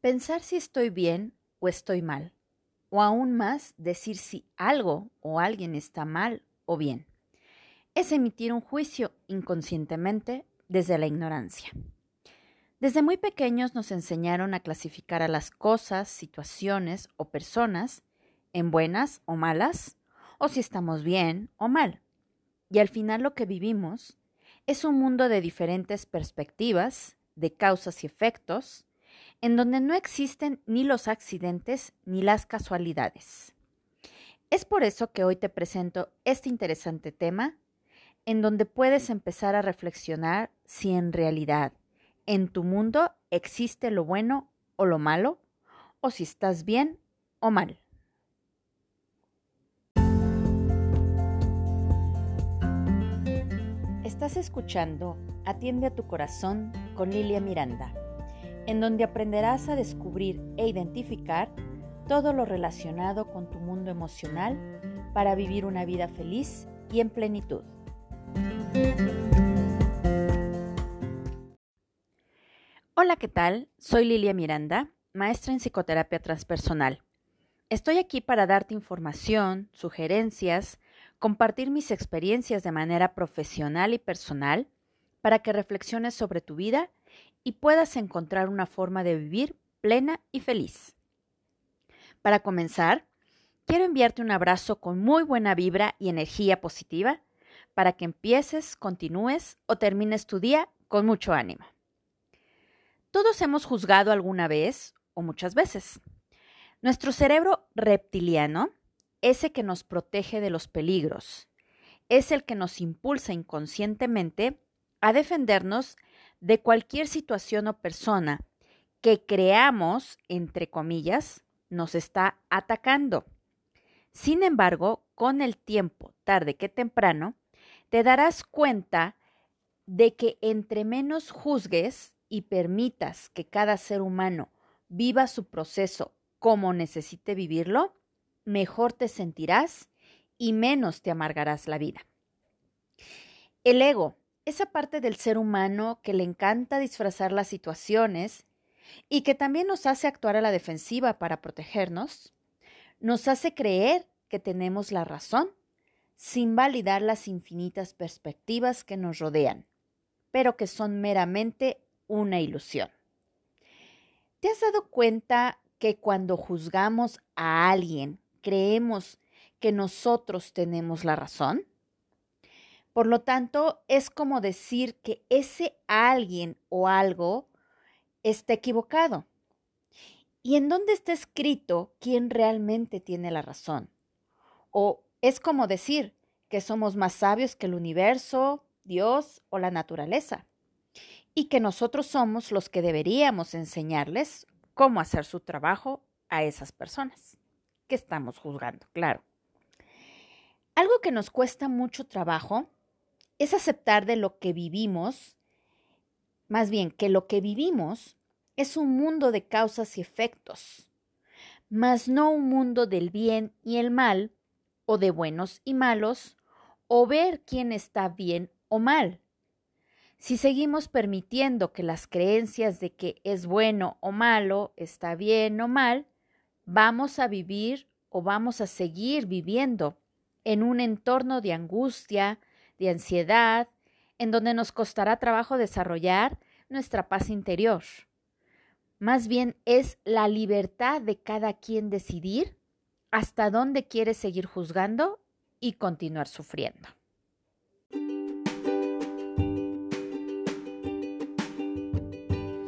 Pensar si estoy bien o estoy mal, o aún más decir si algo o alguien está mal o bien, es emitir un juicio inconscientemente desde la ignorancia. Desde muy pequeños nos enseñaron a clasificar a las cosas, situaciones o personas en buenas o malas, o si estamos bien o mal. Y al final lo que vivimos es un mundo de diferentes perspectivas, de causas y efectos, en donde no existen ni los accidentes ni las casualidades. Es por eso que hoy te presento este interesante tema, en donde puedes empezar a reflexionar si en realidad en tu mundo existe lo bueno o lo malo, o si estás bien o mal. Estás escuchando Atiende a tu corazón con Lilia Miranda, en donde aprenderás a descubrir e identificar todo lo relacionado con tu mundo emocional para vivir una vida feliz y en plenitud. Hola, ¿qué tal? Soy Lilia Miranda, maestra en psicoterapia transpersonal. Estoy aquí para darte información, sugerencias, compartir mis experiencias de manera profesional y personal para que reflexiones sobre tu vida y puedas encontrar una forma de vivir plena y feliz. Para comenzar, quiero enviarte un abrazo con muy buena vibra y energía positiva para que empieces, continúes o termines tu día con mucho ánimo. Todos hemos juzgado alguna vez o muchas veces. Nuestro cerebro reptiliano, ese que nos protege de los peligros, es el que nos impulsa inconscientemente a defendernos de cualquier situación o persona que creamos, entre comillas, nos está atacando. Sin embargo, con el tiempo, tarde que temprano, te darás cuenta de que entre menos juzgues y permitas que cada ser humano viva su proceso como necesite vivirlo, mejor te sentirás y menos te amargarás la vida. El ego, esa parte del ser humano que le encanta disfrazar las situaciones y que también nos hace actuar a la defensiva para protegernos, nos hace creer que tenemos la razón sin validar las infinitas perspectivas que nos rodean, pero que son meramente una ilusión. ¿Te has dado cuenta que cuando juzgamos a alguien creemos que nosotros tenemos la razón? Por lo tanto, es como decir que ese alguien o algo está equivocado. ¿Y en dónde está escrito quién realmente tiene la razón? O es como decir que somos más sabios que el universo, Dios o la naturaleza y que nosotros somos los que deberíamos enseñarles cómo hacer su trabajo a esas personas que estamos juzgando, claro. Algo que nos cuesta mucho trabajo es aceptar de lo que vivimos, más bien que lo que vivimos es un mundo de causas y efectos, mas no un mundo del bien y el mal, o de buenos y malos, o ver quién está bien o mal. Si seguimos permitiendo que las creencias de que es bueno o malo, está bien o mal, vamos a vivir o vamos a seguir viviendo en un entorno de angustia, de ansiedad, en donde nos costará trabajo desarrollar nuestra paz interior. Más bien es la libertad de cada quien decidir hasta dónde quiere seguir juzgando y continuar sufriendo.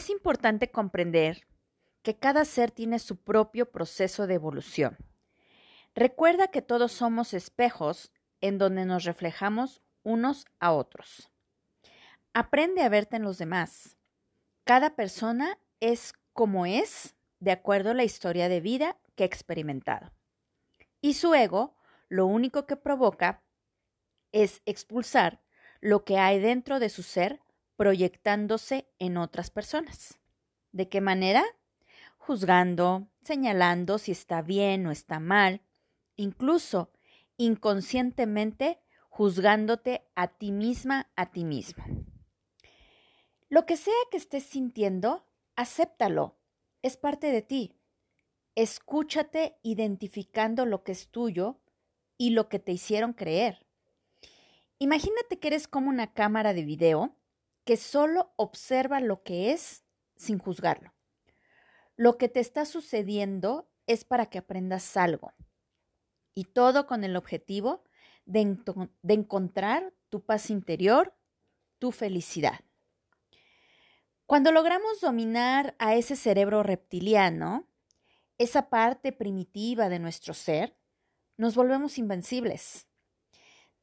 Es importante comprender que cada ser tiene su propio proceso de evolución. Recuerda que todos somos espejos en donde nos reflejamos unos a otros. Aprende a verte en los demás. Cada persona es como es de acuerdo a la historia de vida que ha experimentado. Y su ego lo único que provoca es expulsar lo que hay dentro de su ser proyectándose en otras personas. ¿De qué manera? Juzgando, señalando si está bien o está mal, incluso inconscientemente juzgándote a ti misma, a ti mismo. Lo que sea que estés sintiendo, acéptalo, es parte de ti. Escúchate identificando lo que es tuyo y lo que te hicieron creer. Imagínate que eres como una cámara de video que solo observa lo que es sin juzgarlo. Lo que te está sucediendo es para que aprendas algo. Y todo con el objetivo de, encontrar tu paz interior, tu felicidad. Cuando logramos dominar a ese cerebro reptiliano, esa parte primitiva de nuestro ser, nos volvemos invencibles.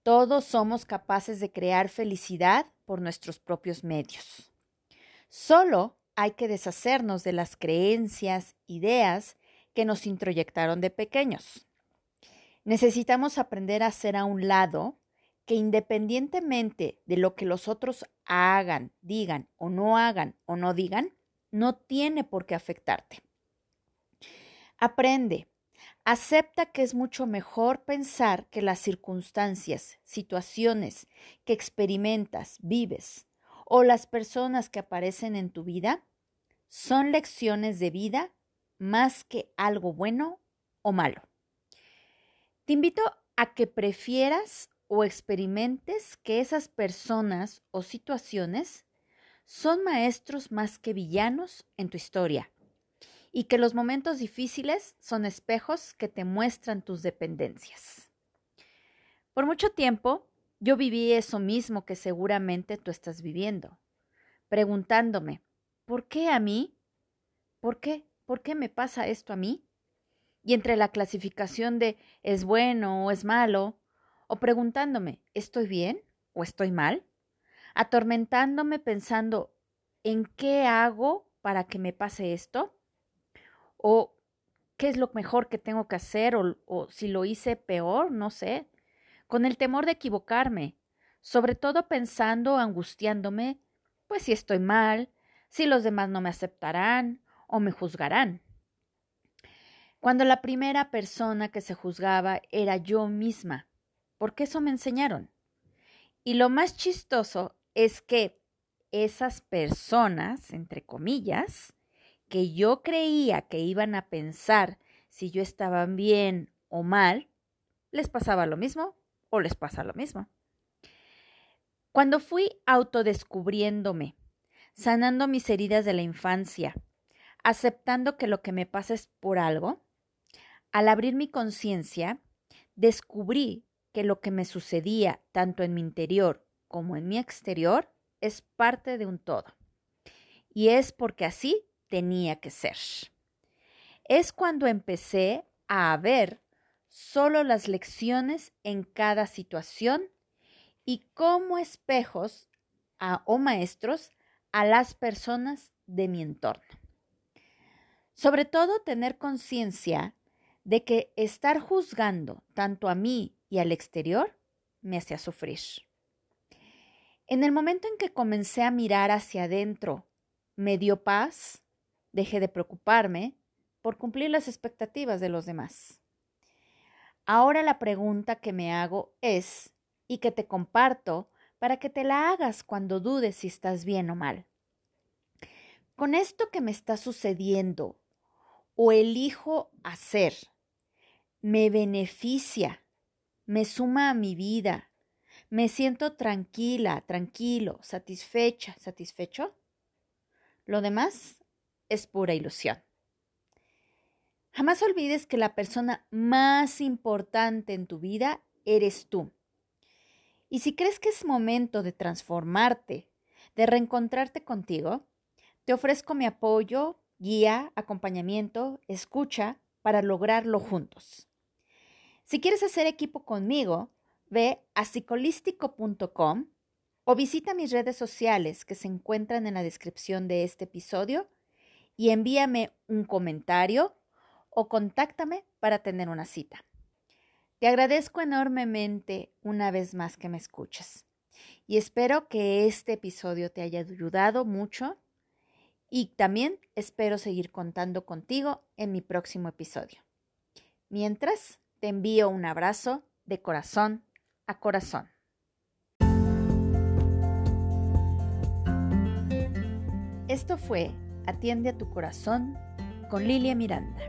Todos somos capaces de crear felicidad por nuestros propios medios. Solo hay que deshacernos de las creencias, ideas que nos introyectaron de pequeños. Necesitamos aprender a hacer a un lado que independientemente de lo que los otros hagan, digan o no hagan o no digan, no tiene por qué afectarte. Aprende, acepta que es mucho mejor pensar que las circunstancias, situaciones que experimentas, vives o las personas que aparecen en tu vida son lecciones de vida más que algo bueno o malo. Te invito a que prefieras o experimentes que esas personas o situaciones son maestros más que villanos en tu historia y que los momentos difíciles son espejos que te muestran tus dependencias. Por mucho tiempo yo viví eso mismo que seguramente tú estás viviendo, preguntándome, ¿por qué a mí? ¿Por qué? ¿Por qué me pasa esto a mí? Y entre la clasificación de es bueno o es malo, o preguntándome, ¿estoy bien o estoy mal? Atormentándome pensando, ¿en qué hago para que me pase esto? ¿O qué es lo mejor que tengo que hacer? ¿O, si lo hice peor? No sé. Con el temor de equivocarme, sobre todo pensando, angustiándome, pues si estoy mal, si los demás no me aceptarán o me juzgarán. Cuando la primera persona que se juzgaba era yo misma, porque eso me enseñaron. Y lo más chistoso es que esas personas, entre comillas, que yo creía que iban a pensar si yo estaba bien o mal, les pasaba lo mismo o les pasa lo mismo. Cuando fui autodescubriéndome, sanando mis heridas de la infancia, aceptando que lo que me pasa es por algo, al abrir mi conciencia, descubrí que lo que me sucedía tanto en mi interior como en mi exterior es parte de un todo. Y es porque así tenía que ser. Es cuando empecé a ver solo las lecciones en cada situación y como espejos o maestros a las personas de mi entorno. Sobre todo tener conciencia de que estar juzgando tanto a mí y al exterior me hacía sufrir. En el momento en que comencé a mirar hacia adentro, me dio paz, dejé de preocuparme por cumplir las expectativas de los demás. Ahora la pregunta que me hago es, y que te comparto para que te la hagas cuando dudes si estás bien o mal. Con esto que me está sucediendo o elijo hacer, ¿me beneficia me suma a mi vida, me siento tranquila, tranquilo, satisfecha, satisfecho, lo demás es pura ilusión. Jamás olvides que la persona más importante en tu vida eres tú. Y si crees que es momento de transformarte, de reencontrarte contigo, te ofrezco mi apoyo, guía, acompañamiento, escucha para lograrlo juntos. Si quieres hacer equipo conmigo, ve a psicolístico.com o visita mis redes sociales que se encuentran en la descripción de este episodio y envíame un comentario o contáctame para tener una cita. Te agradezco enormemente una vez más que me escuches y espero que este episodio te haya ayudado mucho y también espero seguir contando contigo en mi próximo episodio. Mientras, te envío un abrazo de corazón a corazón. Esto fue Atiende a tu corazón con Lilia Miranda.